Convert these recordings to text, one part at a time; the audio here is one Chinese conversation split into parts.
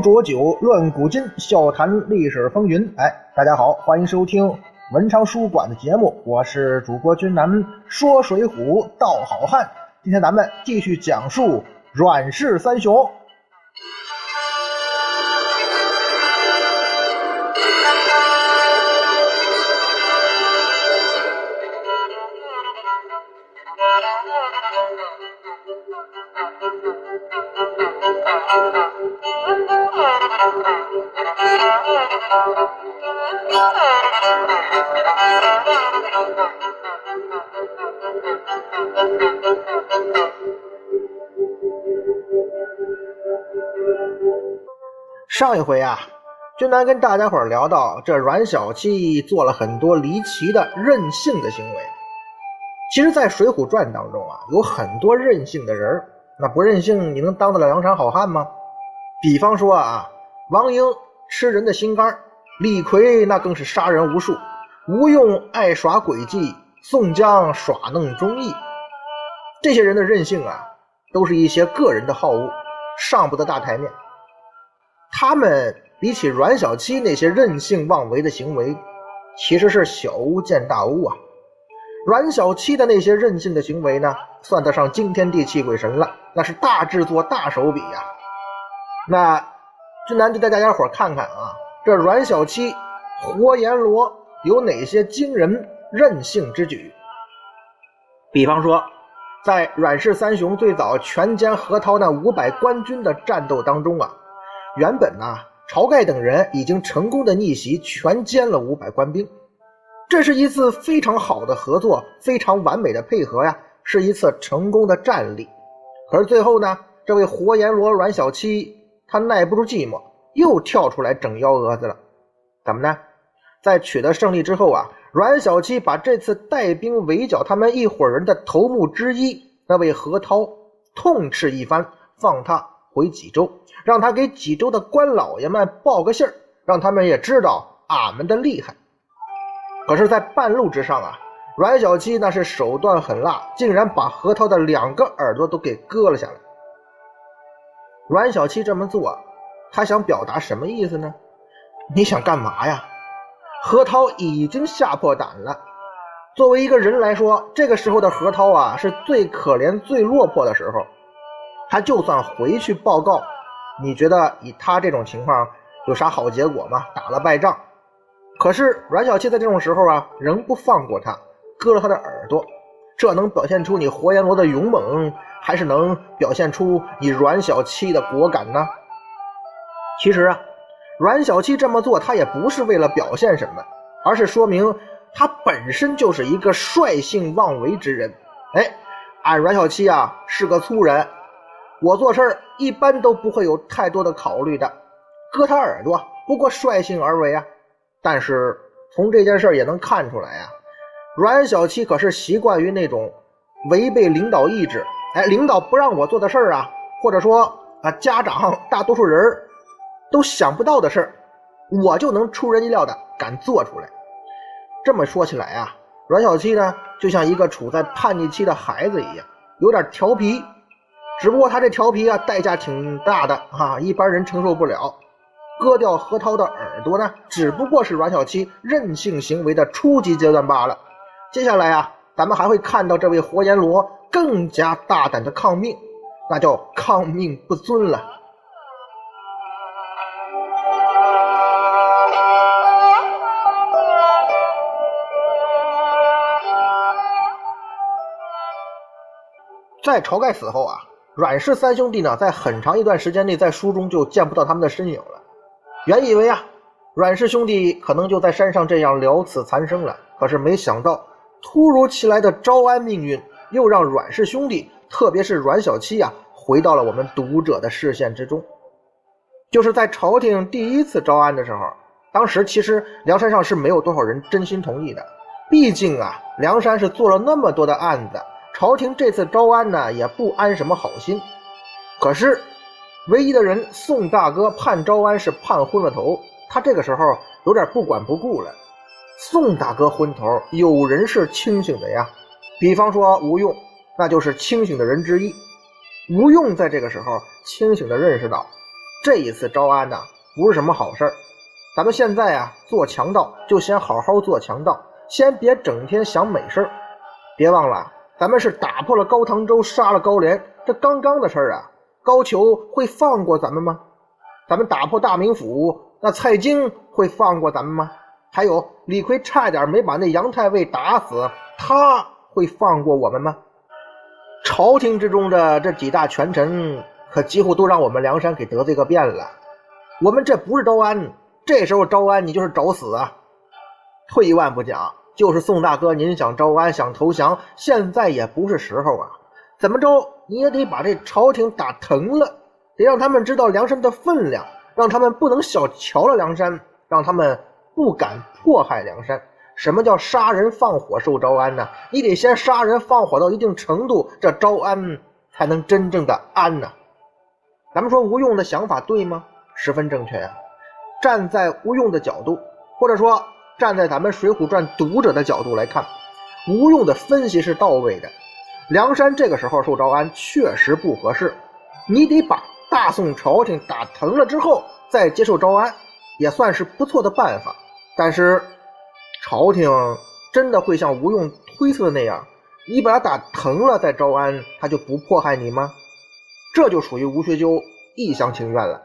浊酒论古今，笑谈历史风云。哎，大家好，欢迎收听文昌书馆的节目，我是主播君南，说水浒道好汉。今天咱们继续讲述阮氏三雄。上一回啊，君南跟大家伙聊到，这阮小七做了很多离奇的任性的行为。其实，在《水浒传》当中啊，有很多任性的人那不任性，你能当得了梁山好汉吗？比方说啊，王英吃人的心肝，李逵那更是杀人无数，吴用爱耍诡计，宋江耍弄忠义。这些人的任性啊，都是一些个人的好恶，上不得大台面。他们比起阮小七那些任性妄为的行为，其实是小巫见大巫啊。阮小七的那些任性的行为呢，算得上惊天地泣鬼神了，那是大制作、大手笔呀。那俊南就带大家伙看看啊，这阮小七、活阎罗有哪些惊人任性之举？比方说，在阮氏三雄最早全歼何涛那五百官军的战斗当中啊。原本呢，晁盖等人已经成功的逆袭，全歼了五百官兵，这是一次非常好的合作，非常完美的配合呀，是一次成功的战例。可是最后呢，这位活阎罗阮小七他耐不住寂寞，又跳出来整幺蛾子了。怎么呢？在取得胜利之后啊，阮小七把这次带兵围剿他们一伙人的头目之一那位何涛痛斥一番，放他。回济州，让他给济州的官老爷们报个信儿，让他们也知道俺们的厉害。可是，在半路之上啊，阮小七那是手段狠辣，竟然把何涛的两个耳朵都给割了下来。阮小七这么做，他想表达什么意思呢？你想干嘛呀？何涛已经吓破胆了。作为一个人来说，这个时候的何涛啊，是最可怜、最落魄的时候。他就算回去报告，你觉得以他这种情况有啥好结果吗？打了败仗。可是阮小七在这种时候啊，仍不放过他，割了他的耳朵。这能表现出你活阎罗的勇猛，还是能表现出你阮小七的果敢呢？其实啊，阮小七这么做，他也不是为了表现什么，而是说明他本身就是一个率性妄为之人。哎，俺阮小七啊，是个粗人。我做事儿一般都不会有太多的考虑的，割他耳朵不过率性而为啊。但是从这件事也能看出来啊，阮小七可是习惯于那种违背领导意志，哎，领导不让我做的事儿啊，或者说啊，家长大多数人都想不到的事儿，我就能出人意料的敢做出来。这么说起来啊，阮小七呢，就像一个处在叛逆期的孩子一样，有点调皮。只不过他这调皮啊，代价挺大的啊，一般人承受不了。割掉何涛的耳朵呢，只不过是阮小七任性行为的初级阶段罢了。接下来啊，咱们还会看到这位活阎罗更加大胆的抗命，那叫抗命不尊了。在晁盖死后啊。阮氏三兄弟呢，在很长一段时间内，在书中就见不到他们的身影了。原以为啊，阮氏兄弟可能就在山上这样了此残生了。可是没想到，突如其来的招安命运，又让阮氏兄弟，特别是阮小七啊，回到了我们读者的视线之中。就是在朝廷第一次招安的时候，当时其实梁山上是没有多少人真心同意的。毕竟啊，梁山是做了那么多的案子。朝廷这次招安呢，也不安什么好心。可是，唯一的人宋大哥判招安是判昏了头，他这个时候有点不管不顾了。宋大哥昏头，有人是清醒的呀。比方说吴用，那就是清醒的人之一。吴用在这个时候清醒的认识到，这一次招安呐，不是什么好事儿。咱们现在啊，做强盗就先好好做强盗，先别整天想美事儿。别忘了，咱们是打破了高唐州，杀了高廉，这刚刚的事儿啊。高俅会放过咱们吗？咱们打破大名府，那蔡京会放过咱们吗？还有李逵差点没把那杨太尉打死，他会放过我们吗？朝廷之中的这几大权臣，可几乎都让我们梁山给得罪个遍了。我们这不是招安，这时候招安你就是找死啊！退一万步讲，就是宋大哥您想招安想投降，现在也不是时候啊！怎么着你也得把这朝廷打疼了，得让他们知道梁山的分量，让他们不能小瞧了梁山，让他们不敢迫害梁山。什么叫杀人放火受招安呢？你得先杀人放火到一定程度，这招安才能真正的安呢。咱们说吴用的想法对吗？十分正确呀。站在吴用的角度，或者说站在咱们《水浒传》读者的角度来看，吴用的分析是到位的。梁山这个时候受招安确实不合适，你得把大宋朝廷打疼了之后再接受招安，也算是不错的办法。但是。朝廷真的会像吴用推测的那样，你把他打疼了再招安，他就不迫害你吗？这就属于吴学究一厢情愿了。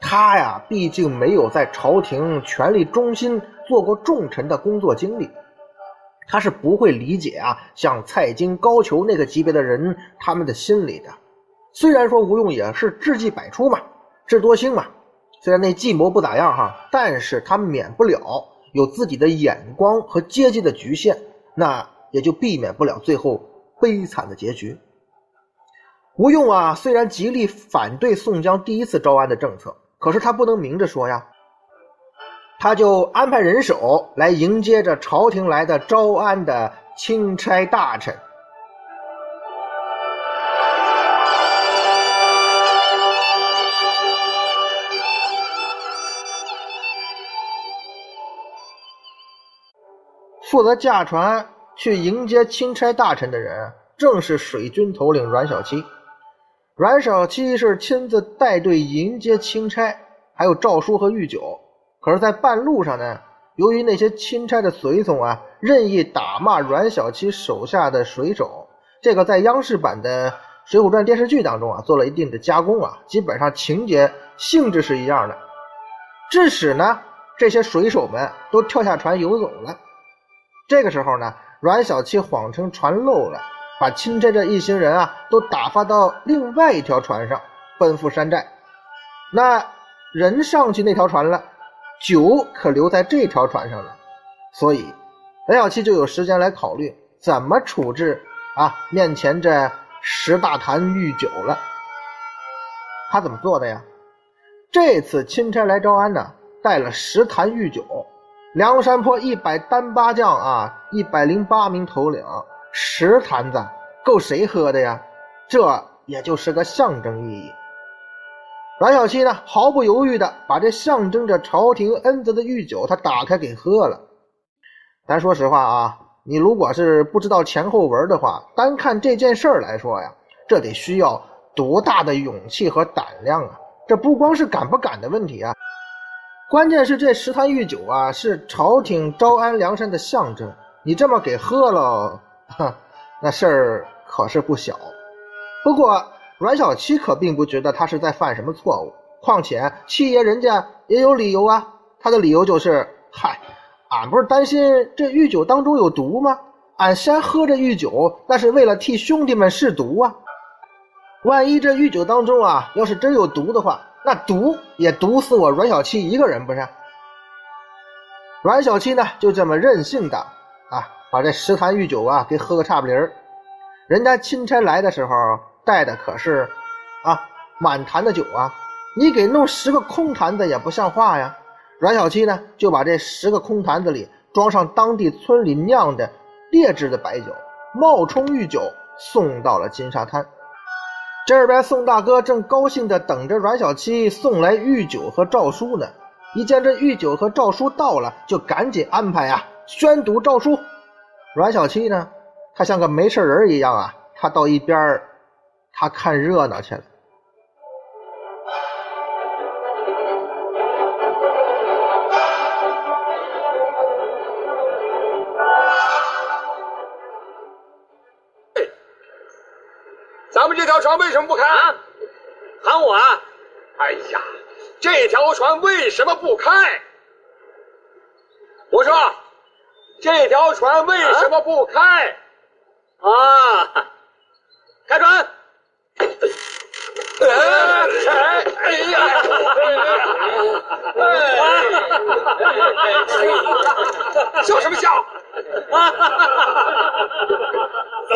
他呀，毕竟没有在朝廷权力中心做过重臣的工作经历，他是不会理解啊，像蔡京、高俅那个级别的人他们的心理的。虽然说吴用也是智计百出嘛，智多星嘛，虽然那计谋不咋样哈，但是他免不了。有自己的眼光和阶级的局限，那也就避免不了最后悲惨的结局。吴用啊，虽然极力反对宋江第一次招安的政策，可是他不能明着说呀，他就安排人手来迎接着朝廷来的招安的钦差大臣。负责驾船去迎接钦差大臣的人，正是水军头领阮小七。阮小七是亲自带队迎接钦差，还有赵叔和玉九。可是，在半路上呢，由于那些钦差的随从啊，任意打骂阮小七手下的水手，这个在央视版的《水浒传》电视剧当中啊，做了一定的加工啊，基本上情节性质是一样的，致使呢，这些水手们都跳下船游走了。这个时候呢，阮小七谎称船漏了，把钦差这一行人啊都打发到另外一条船上，奔赴山寨。那人上去那条船了，酒可留在这条船上了，所以阮小七就有时间来考虑怎么处置啊面前这十大坛御酒了。他怎么做的呀？这次钦差来招安呢，带了十坛御酒。梁山泊一百单八将啊，一百零八名头领，十坛子够谁喝的呀？这也就是个象征意义。阮小七呢，毫不犹豫的把这象征着朝廷恩泽的御酒，他打开给喝了。咱说实话啊，你如果是不知道前后文的话，单看这件事儿来说呀，这得需要多大的勇气和胆量啊！这不光是敢不敢的问题啊。关键是这十坛御酒啊，是朝廷招安梁山的象征。你这么给喝了，哼，那事儿可是不小。不过阮小七可并不觉得他是在犯什么错误。况且七爷人家也有理由啊。他的理由就是：嗨，俺不是担心这御酒当中有毒吗？俺先喝这御酒，那是为了替兄弟们试毒啊。万一这御酒当中啊，要是真有毒的话。那毒也毒死我阮小七一个人不是？阮小七呢，就这么任性的啊，把这十坛御酒啊给喝个差不离儿。人家钦差来的时候带的可是啊满坛的酒啊，你给弄十个空坛子也不像话呀。阮小七呢，就把这十个空坛子里装上当地村里酿的劣质的白酒，冒充御酒送到了金沙滩。这边宋大哥正高兴地等着阮小七送来御酒和诏书呢，一见这御酒和诏书到了，就赶紧安排啊宣读诏书。阮小七呢，他像个没事人一样啊，他到一边他看热闹去了。咱们这条船为什么不开啊？喊我啊。哎呀，这条船为什么不开？我说这条船为什么不开？啊？开船。哎哎哎呀！笑什么笑？走！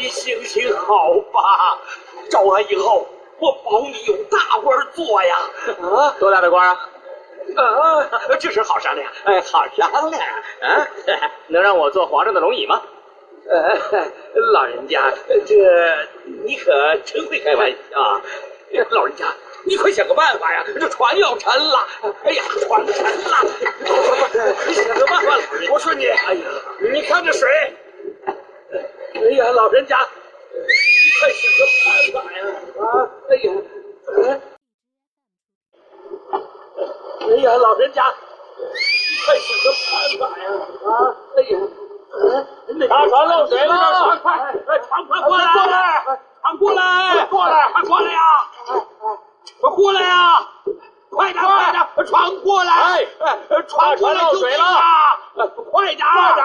你行行好吧！招安以后，我保你有大官做呀！啊多大的官啊？啊，这事好商量，哎，好商量啊！能让我坐皇上的龙椅吗？呃，老人家，这你可真会开玩笑啊！老人家，你快想个办法呀！这船要沉了！哎呀，船沉了！你想个办法。我说你，哎呀，你看这水！哎呀，老人家，你快想个办法呀！啊，哎呀，哎，哎呀，老人家，你快想个办法呀！啊，哎呀。大船漏水了！船快，船快过来！过来！船过来！过来！快过来呀！快过来呀！快点，快点！船过来！哎，船过来漏水了！快点！快点！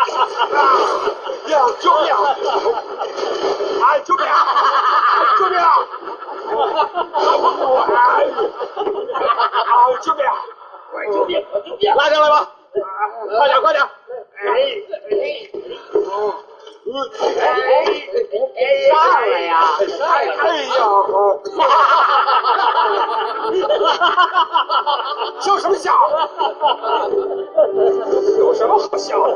啊！救命！啊！救命！救命！救命！救命！拉上来吧，快点快点！哎哎！上来呀！哎呦！笑什么笑？有什么好笑的？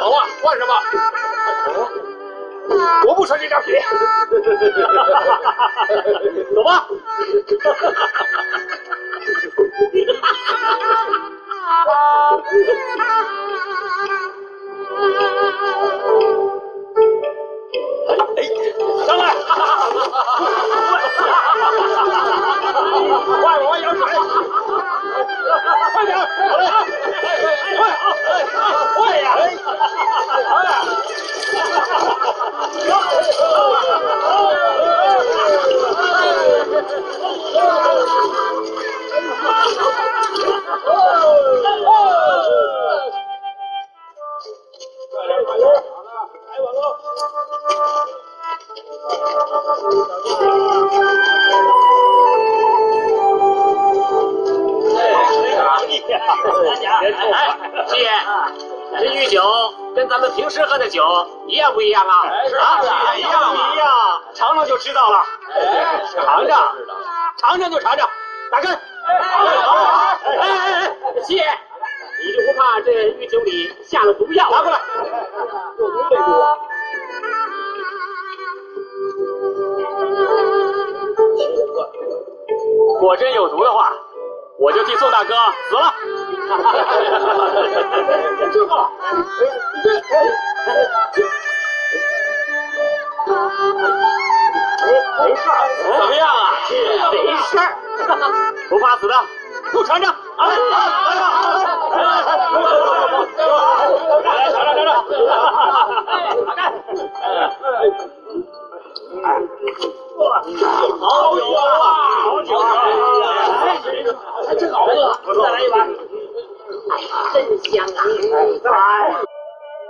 好啊，换什么？我不穿这张皮。走吧。哎上来！快我舀水！快点！好嘞！快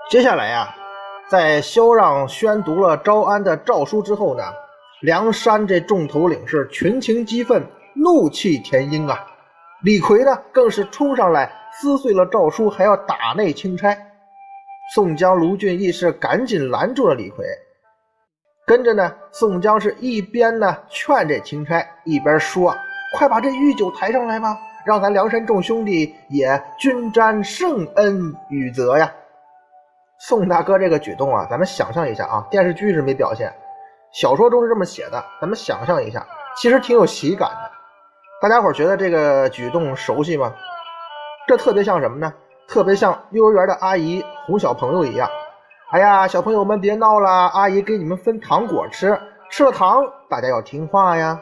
接下来呀、在萧让宣读了招安的诏书之后呢，梁山这众头领是群情激愤，怒气填膺啊。李逵呢，更是冲上来撕碎了诏书，还要打内钦差。宋江、卢俊义是赶紧拦住了李逵，跟着呢，宋江是一边呢劝这钦差，一边说：“快把这御酒抬上来吧，让咱梁山众兄弟也均沾圣恩与泽呀。”宋大哥这个举动啊，咱们想象一下啊，电视剧是没表现，小说中是这么写的，咱们想象一下，其实挺有喜感的。大家伙觉得这个举动熟悉吗？这特别像什么呢？特别像幼儿园的阿姨哄小朋友一样。哎呀，小朋友们别闹了，阿姨给你们分糖果吃，吃了糖大家要听话呀。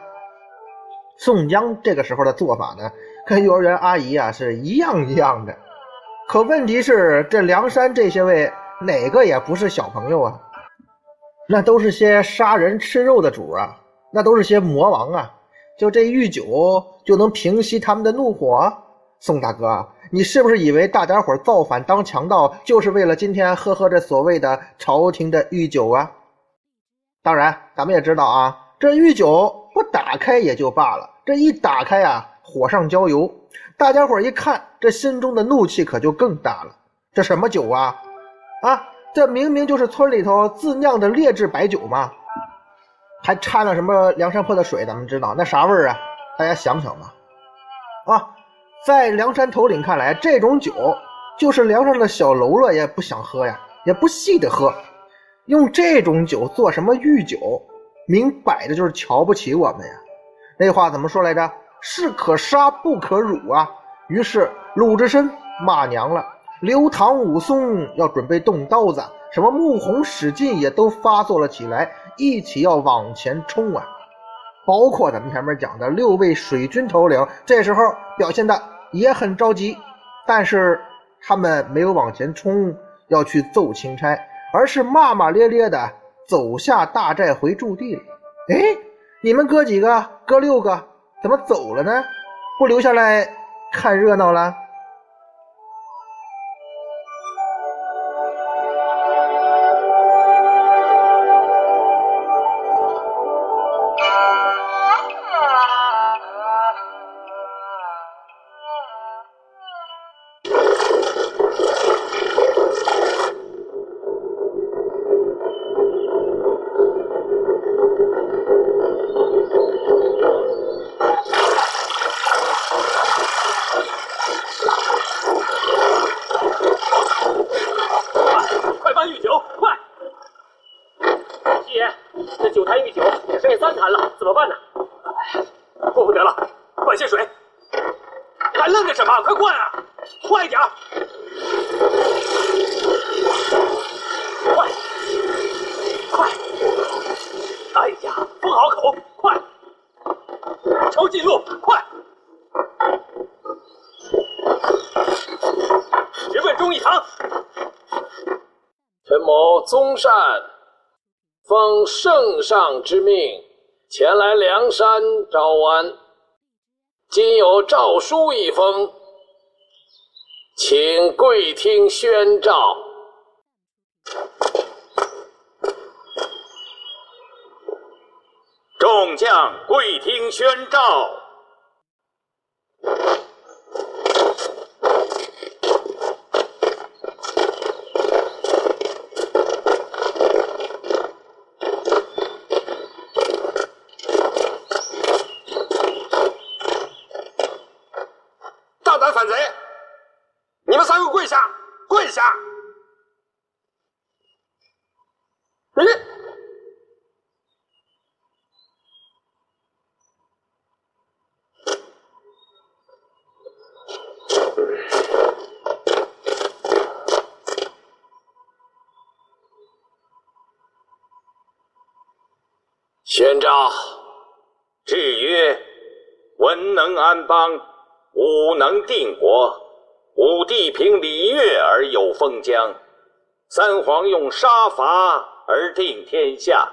宋江这个时候的做法呢，跟幼儿园阿姨啊是一样一样的。可问题是，这梁山这些位哪个也不是小朋友啊，那都是些杀人吃肉的主啊，那都是些魔王啊。就这御酒就能平息他们的怒火？宋大哥，你是不是以为大家伙造反当强盗就是为了今天喝喝这所谓的朝廷的御酒啊？当然，咱们也知道啊，这御酒不打开也就罢了，这一打开啊，火上浇油。大家伙一看，这心中的怒气可就更大了。这什么酒啊？啊，这明明就是村里头自酿的劣质白酒嘛，还掺了什么梁山泊的水？咱们知道那啥味儿啊？大家想想吧。啊，在梁山头领看来，这种酒就是梁上的小喽啰也不想喝呀，也不稀得喝。用这种酒做什么御酒，明摆着就是瞧不起我们呀。那话怎么说来着？士可杀不可辱啊！于是鲁智深骂娘了，刘唐、武松要准备动刀子，什么穆弘、史进也都发作了起来，一起要往前冲啊！包括咱们前面讲的六位水军头领，这时候表现的也很着急，但是他们没有往前冲，要去揍钦差，而是骂骂咧咧的走下大寨回驻地了。哎，你们哥几个，哥六个。怎么走了呢？不留下来看热闹了？七爷这九坛御酒只剩下三坛了怎么办呢？过不得了灌些水。还愣着什么？快灌啊快点快快哎呀封好口快抄近路快直奔忠义堂。陈某宗善。奉圣上之命前来梁山招安，今有诏书一封，请贵听宣召。众将跪听宣召。大胆反贼！你们三个跪下，跪下！哎，宣诏，制曰：文能安邦，武能定国。武帝凭礼乐而有封疆，三皇用杀伐而定天下。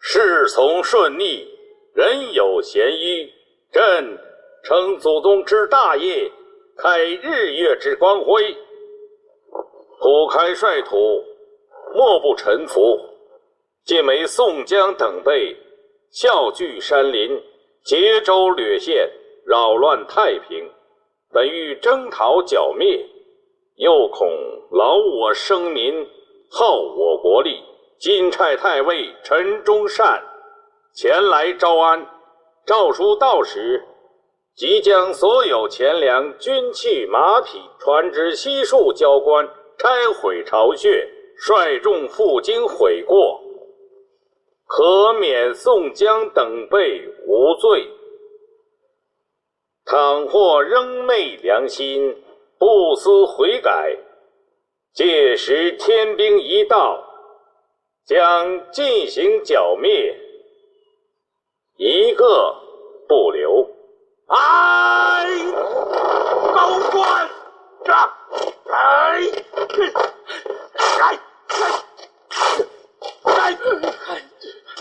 事从顺逆，人有咸虞。朕承祖宗之大业，开日月之光辉，普开率土，莫不臣服。尽为宋江等辈笑聚山林，劫州掠县，扰乱太平。本欲征讨剿灭，又恐劳我生民，耗我国力。今差太尉陈忠善前来招安。诏书到时，即将所有钱粮、军器、马匹、船只悉数交官，拆毁巢穴，率众赴京悔过。可免宋江等辈无罪。倘或仍昧良心，不思悔改，届时天兵一到，将进行剿灭，一个不留。哎，高官，这，哎，哎，哎，哎，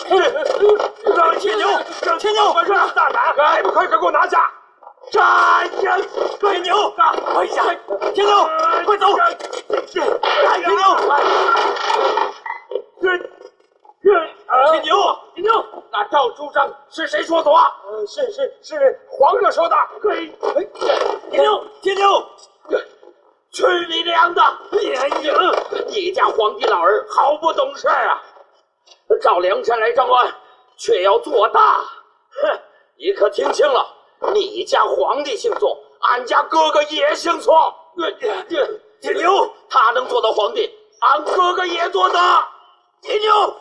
让铁牛，让铁牛，大胆，还不快快给我拿下！战人，铁牛，快下！铁牛，快走！铁牛，铁铁牛，铁牛，那赵书上是谁说的话？是是是皇上说的。嘿，铁牛，铁牛，去你娘的！你家皇帝老儿好不懂事啊！赵梁山来招安，却要做大。哼，你可听清了？你家皇帝姓宋，俺家哥哥也姓宋。铁铁牛，他能做到皇帝，俺哥哥也做得。铁牛，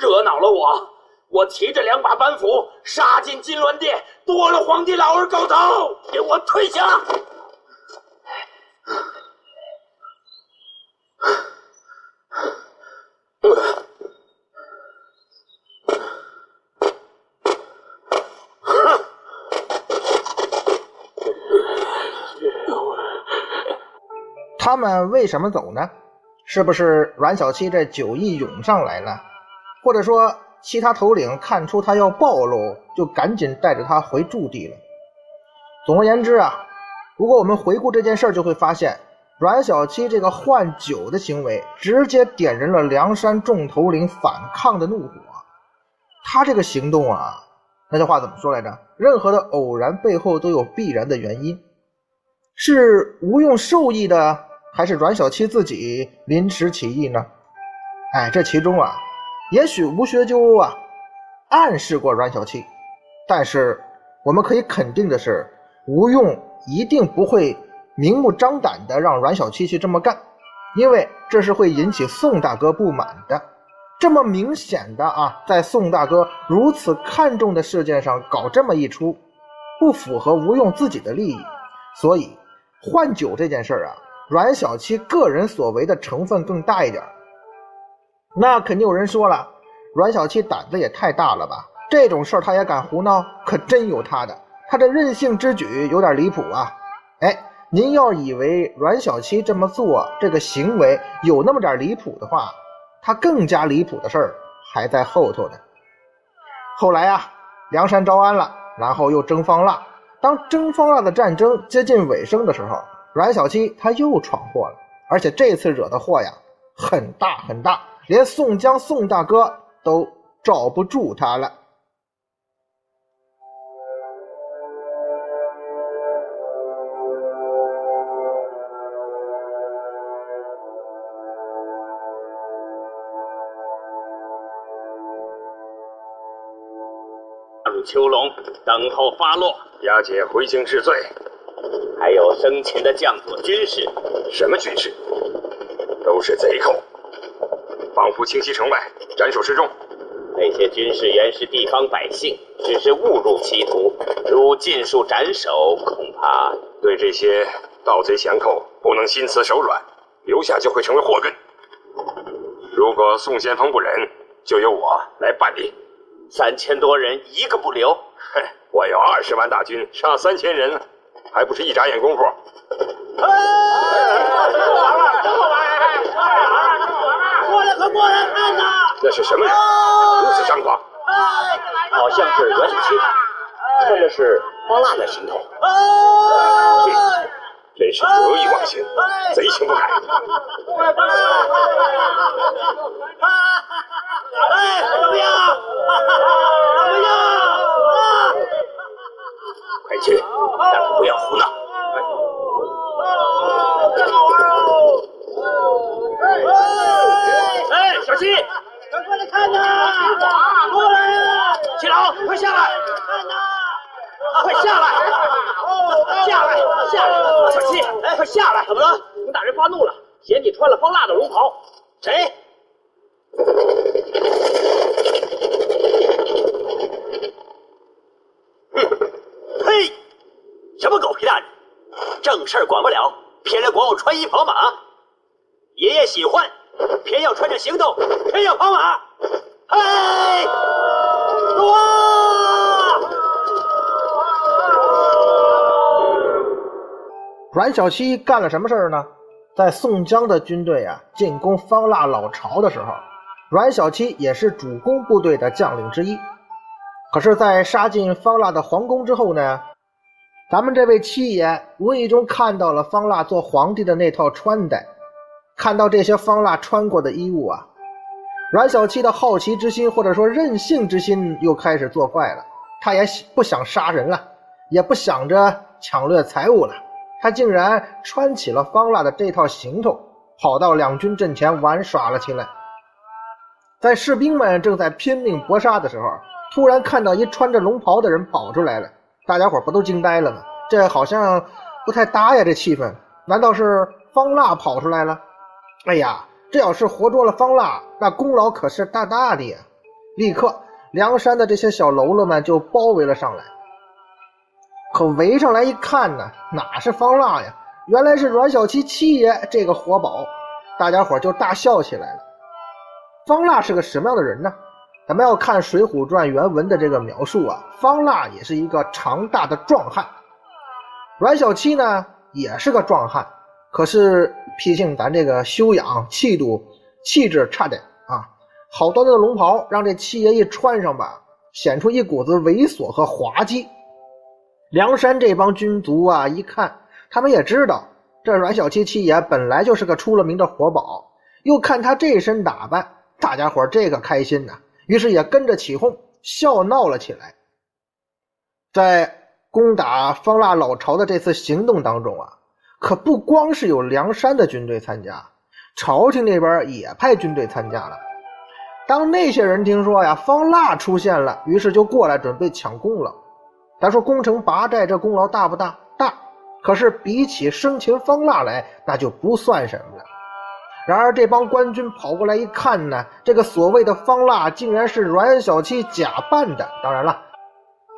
惹恼了我，我提着两把板斧杀进金銮殿，剁了皇帝老儿狗头，给我退下！他们为什么走呢？是不是阮小七这酒意涌上来了？或者说其他头领看出他要暴露，就赶紧带着他回驻地了？总而言之啊，如果我们回顾这件事就会发现阮小七这个换酒的行为，直接点燃了梁山众头领反抗的怒火。他这个行动啊，那句话怎么说来着？任何的偶然背后都有必然的原因，是吴用授意的。还是阮小七自己临时起意呢？哎，这其中啊，也许吴学究啊暗示过阮小七，但是我们可以肯定的是，吴用一定不会明目张胆的让阮小七去这么干，因为这是会引起宋大哥不满的。这么明显的啊，在宋大哥如此看重的事件上搞这么一出，不符合吴用自己的利益，所以。换酒这件事儿啊，阮小七个人所为的成分更大一点。那肯定有人说了，阮小七胆子也太大了吧？这种事儿他也敢胡闹？可真有他的，他这任性之举有点离谱啊！哎，您要以为阮小七这么做这个行为有那么点离谱的话，他更加离谱的事儿还在后头呢。后来啊，梁山招安了，然后又征方腊。当征方腊的战争接近尾声的时候，阮小七他又闯祸了，而且这次惹的祸呀很大很大，连宋江宋大哥都罩不住他了。入秋龙，等候发落。押解回京治罪。还有生前的将佐军士，什么军士？都是贼寇，仿佛清溪城外，斩首示众。那些军士原是地方百姓，只是误入歧途，如尽数斩首，恐怕对这些盗贼降寇不能心慈手软，留下就会成为祸根。如果宋先锋不仁，就由我来办理。三千多人，一个不留。哼，我有二十万大军，杀三千人，还不是一眨眼功夫？过来，快过来看呐！那是什么人？如此张狂！好像是阮小七，穿的是方腊的行头。真是得意忘形，贼心不改。哎，怎么样？怎么样？快去，但可不要胡闹。真好玩哦！哎，小七，快过来看呐！过来呀！七老，快下来！看呐！快下来！下来！下来！小七，哎，快下来！怎么了？洪大人发怒了，嫌你穿了方腊的龙袍。谁？嘿，什么狗屁大人！正事儿管不了，偏来管我穿衣跑马。爷爷喜欢，偏要穿着行头，偏要跑马。嘿，走啊！阮小七干了什么事儿呢？在宋江的军队啊进攻方腊老巢的时候，阮小七也是主攻部队的将领之一。可是，在杀进方腊的皇宫之后呢，咱们这位七爷无意中看到了方腊做皇帝的那套穿戴，看到这些方腊穿过的衣物啊，阮小七的好奇之心或者说任性之心又开始作怪了。他也不想杀人了，也不想着抢掠财物了。他竟然穿起了方腊的这套行头，跑到两军阵前玩耍了起来。在士兵们正在拼命搏杀的时候，突然看到一穿着龙袍的人跑出来了，大家伙不都惊呆了吗？这好像不太搭呀，这气氛。难道是方腊跑出来了？哎呀，这要是活捉了方腊，那功劳可是大大的呀！立刻，梁山的这些小喽啰们就包围了上来。可围上来一看呢，哪是方腊呀？原来是阮小七七爷这个活宝，大家伙就大笑起来了。方腊是个什么样的人呢？咱们要看《水浒传》原文的这个描述啊，方腊也是一个长大的壮汉，阮小七呢也是个壮汉，可是毕竟咱这个修养、气度、气质差点啊。好端端的龙袍让这七爷一穿上吧，显出一股子猥琐和滑稽。梁山这帮军卒啊，一看，他们也知道这阮小七七爷本来就是个出了名的活宝，又看他这身打扮，大家伙这个开心呐，于是也跟着起哄，笑闹了起来。在攻打方腊老巢的这次行动当中啊，可不光是有梁山的军队参加，朝廷那边也派军队参加了。当那些人听说呀，方腊出现了，于是就过来准备抢功劳。咱说攻城拔寨这功劳大不大？大。可是比起生擒方腊来，那就不算什么了。然而这帮官军跑过来一看呢，这个所谓的方腊竟然是阮小七假扮的。当然了，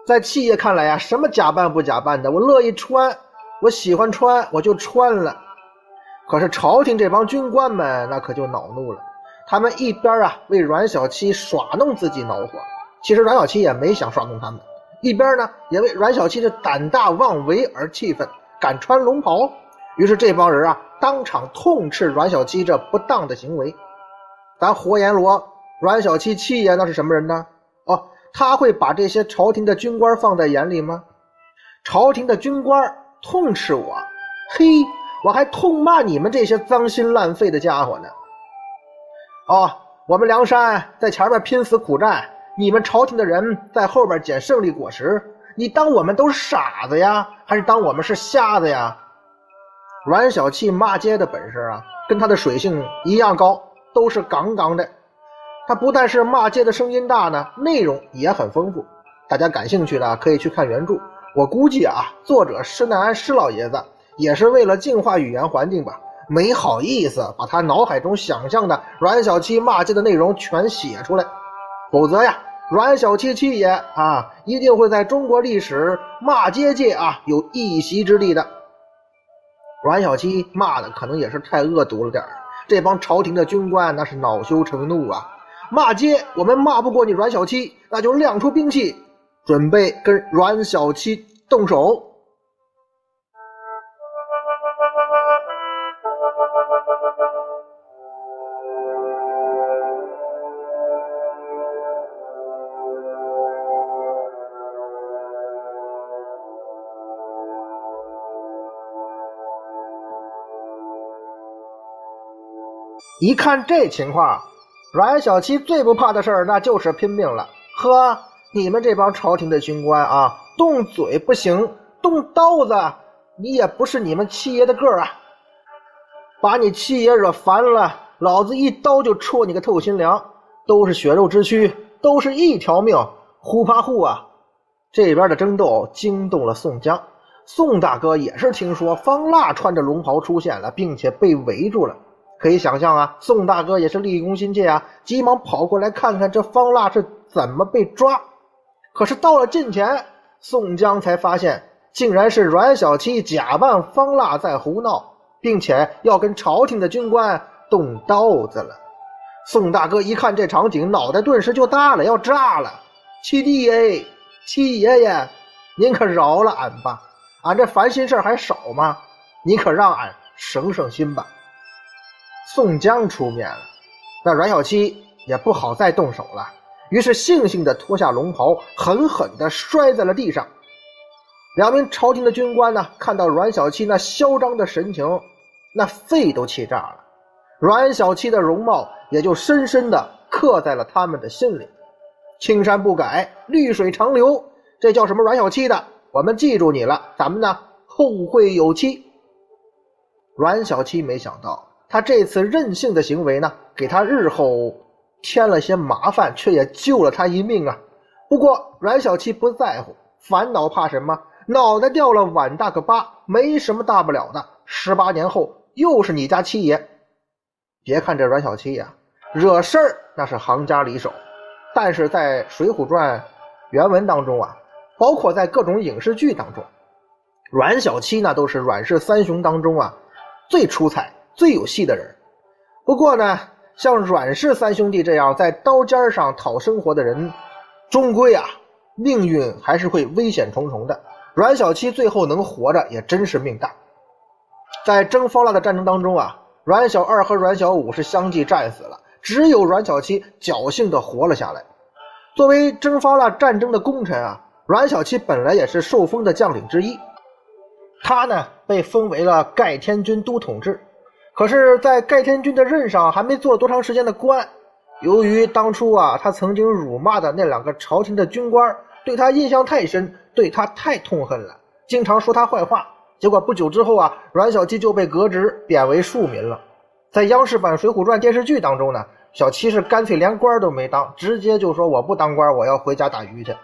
在七爷看来呀，什么假扮不假扮的，我乐意穿。我喜欢穿我就穿了。可是朝廷这帮军官们那可就恼怒了，他们一边啊为阮小七耍弄自己恼火，其实阮小七也没想耍弄他们，一边呢也为阮小七的胆大妄为而气愤，敢穿龙袍。于是这帮人啊当场痛斥阮小七这不当的行为。咱活阎罗阮小七七爷那是什么人呢？哦，他会把这些朝廷的军官放在眼里吗？朝廷的军官痛斥我，嘿。我还痛骂你们这些脏心烂肺的家伙呢！哦，我们梁山在前面拼死苦战，你们朝廷的人在后边捡胜利果实。你当我们都是傻子呀，还是当我们是瞎子呀？阮小七骂街的本事啊，跟他的水性一样高，都是杠杠的。他不但是骂街的声音大呢，内容也很丰富。大家感兴趣的可以去看原著。我估计啊，作者施耐庵施老爷子。也是为了净化语言环境吧，没好意思把他脑海中想象的阮小七骂街的内容全写出来，否则呀，阮小七七爷啊，一定会在中国历史骂街界啊有一席之地的。阮小七骂的可能也是太恶毒了点这帮朝廷的军官那是恼羞成怒啊，骂街我们骂不过你阮小七，那就亮出兵器，准备跟阮小七动手。一看这情况，阮小七最不怕的事儿那就是拼命了。呵，你们这帮朝廷的军官啊，动嘴不行，动刀子你也不是你们七爷的个儿啊！把你七爷惹烦了，老子一刀就戳你个透心凉！都是血肉之躯，都是一条命，呼怕呼啊！这边的争斗惊动了宋江，宋大哥也是听说方腊穿着龙袍出现了，并且被围住了。可以想象啊，宋大哥也是立功心切啊，急忙跑过来看看这方腊是怎么被抓。可是到了近前，宋江才发现，竟然是阮小七假扮方腊在胡闹，并且要跟朝廷的军官动刀子了。宋大哥一看这场景，脑袋顿时就大了，要炸了！七弟哎，七爷爷，您可饶了俺吧，俺这烦心事还少吗？你可让俺省省心吧。宋江出面了，那阮小七也不好再动手了，于是悻悻地脱下龙袍，狠狠地摔在了地上。两名朝廷的军官呢，看到阮小七那嚣张的神情，那肺都气炸了。阮小七的容貌也就深深地刻在了他们的心里。青山不改，绿水长流，这叫什么阮小七的？我们记住你了，咱们呢后会有期。阮小七没想到。他这次任性的行为呢，给他日后添了些麻烦，却也救了他一命啊。不过阮小七不在乎，烦恼怕什么？脑袋掉了碗大个疤，没什么大不了的。十八年后又是你家七爷。别看这阮小七呀，惹事儿那是行家里手，但是在《水浒传》原文当中啊，包括在各种影视剧当中，阮小七那都是阮氏三雄当中啊最出彩。最有戏的人，不过呢，像阮氏三兄弟这样在刀尖上讨生活的人，终归啊，命运还是会危险重重的。阮小七最后能活着，也真是命大。在征方腊的战争当中啊，阮小二和阮小五是相继战死了，只有阮小七侥幸的活了下来。作为征方腊战争的功臣啊，阮小七本来也是受封的将领之一，他呢被封为了盖天军都统制。可是，在盖天军的任上还没做多长时间的官，由于当初啊，他曾经辱骂的那两个朝廷的军官，对他印象太深，对他太痛恨了，经常说他坏话。结果不久之后啊，阮小七就被革职，贬为庶民了。在央视版《水浒传》电视剧当中呢，小七是干脆连官都没当，直接就说我不当官，我要回家打鱼去。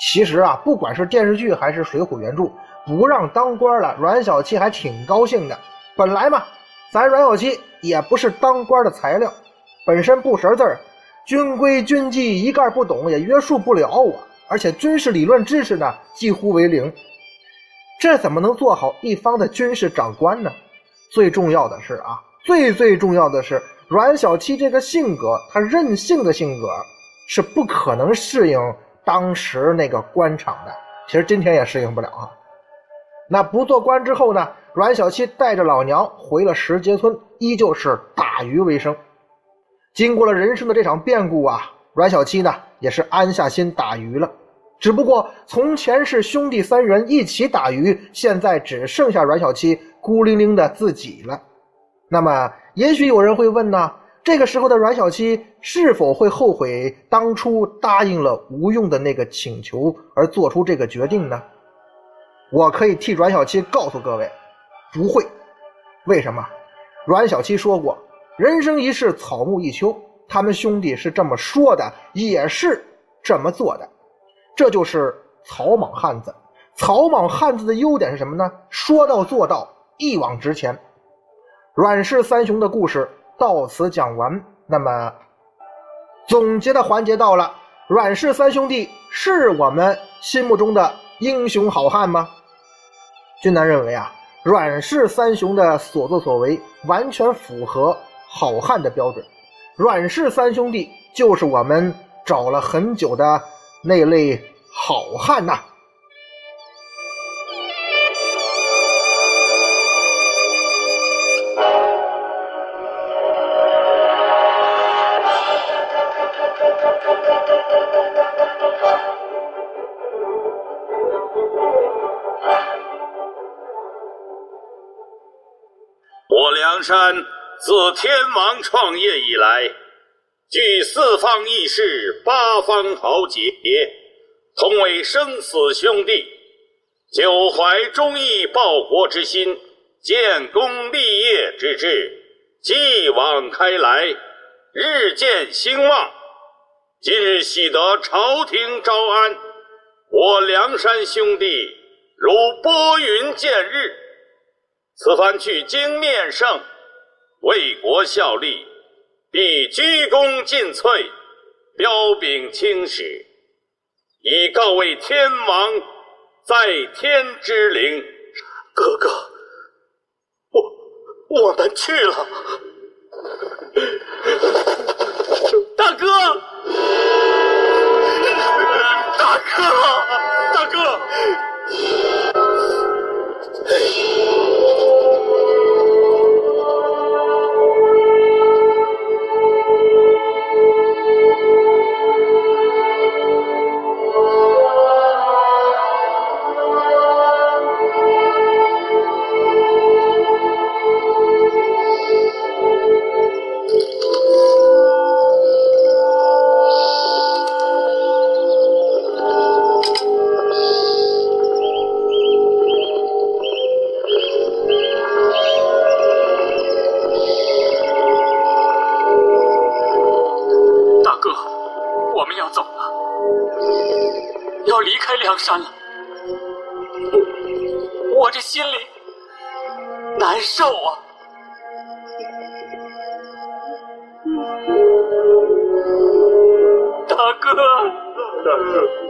其实啊，不管是电视剧还是《水浒》原著，不让当官了，阮小七还挺高兴的。本来嘛。咱阮小七也不是当官的材料，本身不识字儿，军规军纪一概不懂，也约束不了我。而且军事理论知识呢，几乎为零。这怎么能做好一方的军事长官呢？最重要的是啊，最最重要的是阮小七这个性格，他任性的性格是不可能适应当时那个官场的。其实今天也适应不了啊。那不做官之后呢，阮小七带着老娘回了石碣村，依旧是打鱼为生。经过了人生的这场变故啊，阮小七呢也是安下心打鱼了。只不过从前是兄弟三人一起打鱼，现在只剩下阮小七孤零零的自己了。那么，也许有人会问呢？这个时候的阮小七是否会后悔当初答应了吴用的那个请求而做出这个决定呢？我可以替阮小七告诉各位，不会。为什么？阮小七说过：“人生一世，草木一秋。”他们兄弟是这么说的，也是这么做的。这就是草莽汉子。草莽汉子的优点是什么呢？说到做到，一往直前。阮氏三雄的故事到此讲完。那么，总结的环节到了。阮氏三兄弟是我们心目中的英雄好汉吗？君南认为啊，阮氏三雄的所作所为完全符合好汉的标准。阮氏三兄弟就是我们找了很久的。那类好汉呐！梁山自天王创业以来。聚四方义士、八方豪杰，同为生死兄弟，久怀忠义报国之心，建功立业之志，继往开来，日渐兴旺。今日喜得朝廷招安，我梁山兄弟如拨云见日。此番去京面圣，为国效力。必鞠躬尽瘁，彪炳青史，以告慰天王在天之灵。哥哥，我我们去了。大哥，大哥，大哥。删了，我这心里难受啊！大哥，大哥。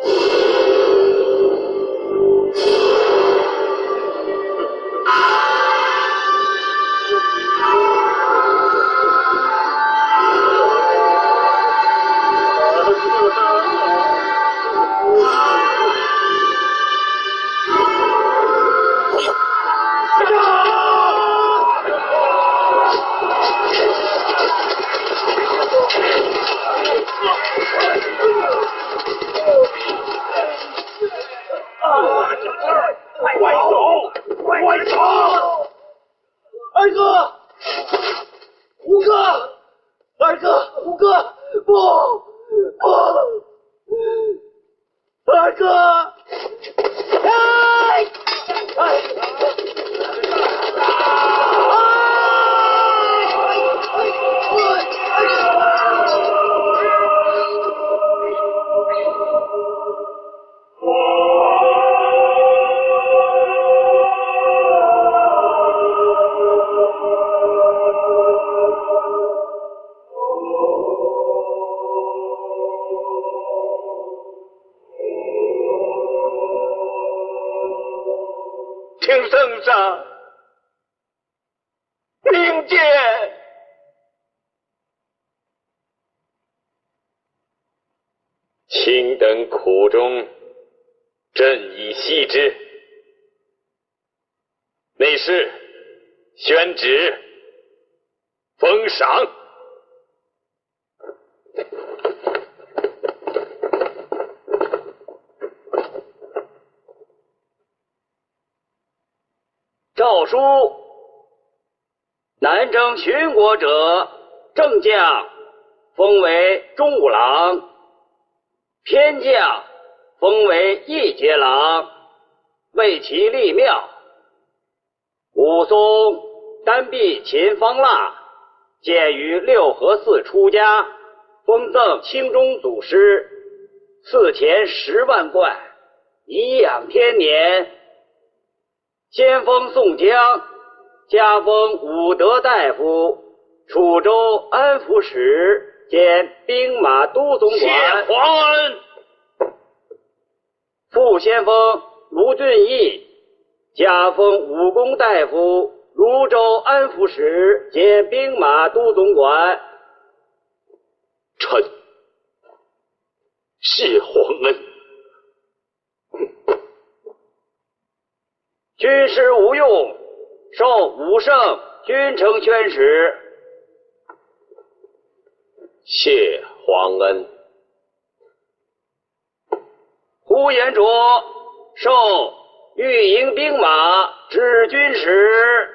秦方腊，建于六合寺出家，封赠清中祖师，赐钱十万贯，颐养天年。先锋宋江，加封武德大夫、楚州安抚使兼兵马都总管。谢皇恩。副先锋卢俊义。加封武功大夫、泸州安抚使兼兵马都总管。臣谢皇恩。军师吴用受武圣军城宣使。谢皇恩。呼延灼受。御营兵马指军使，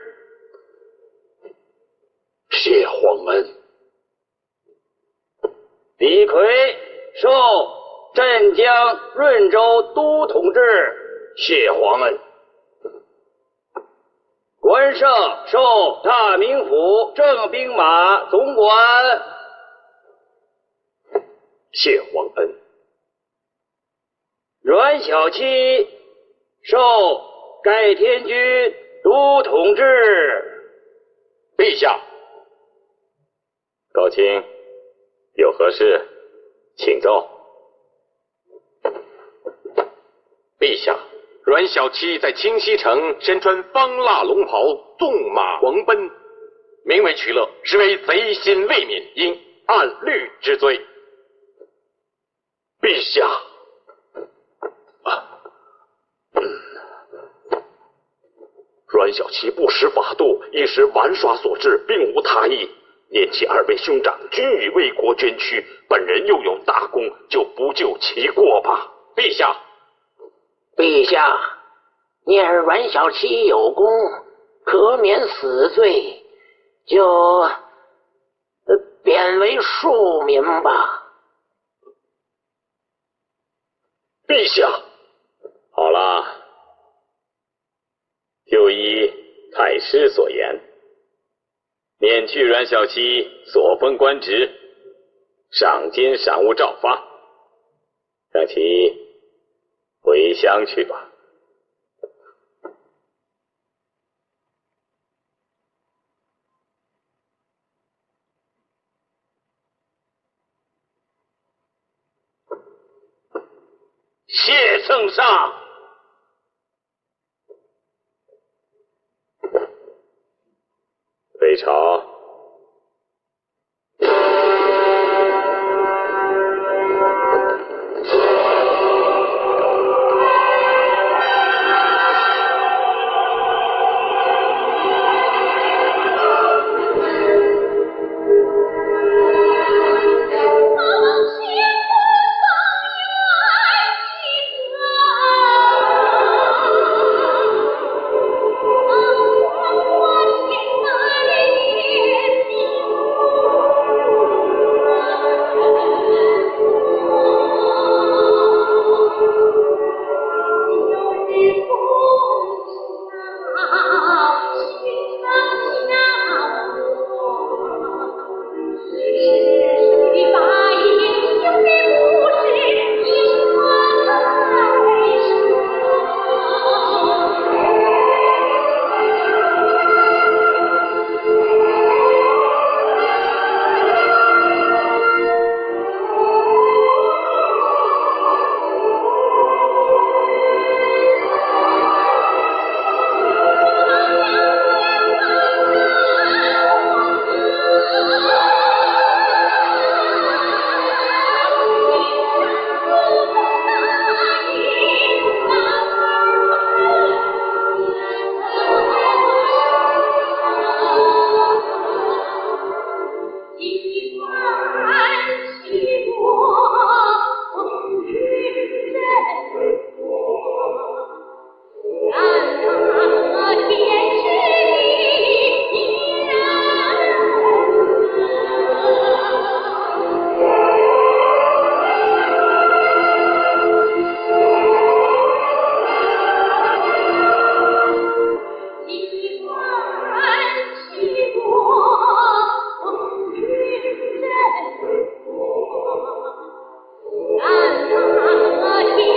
谢皇恩。李逵受镇江润州都统制，谢皇恩。关胜受大名府正兵马总管，谢皇恩。阮小七。受盖天军都统制，陛下。高卿有何事，请奏。陛下，阮小七在清溪城身穿方腊龙袍，纵马狂奔，名为取乐，实为贼心未泯，应按律治罪。陛下。阮小七不识法度，一时玩耍所致，并无他意。念其二位兄长均已为国捐躯，本人又有大功，就不救其过吧。陛下，陛下，念阮小七有功，可免死罪，就贬为庶民吧。陛下，好了。就依太师所言，免去阮小七所封官职，赏金赏物照发，让其回乡去吧。谢圣上。北朝中国共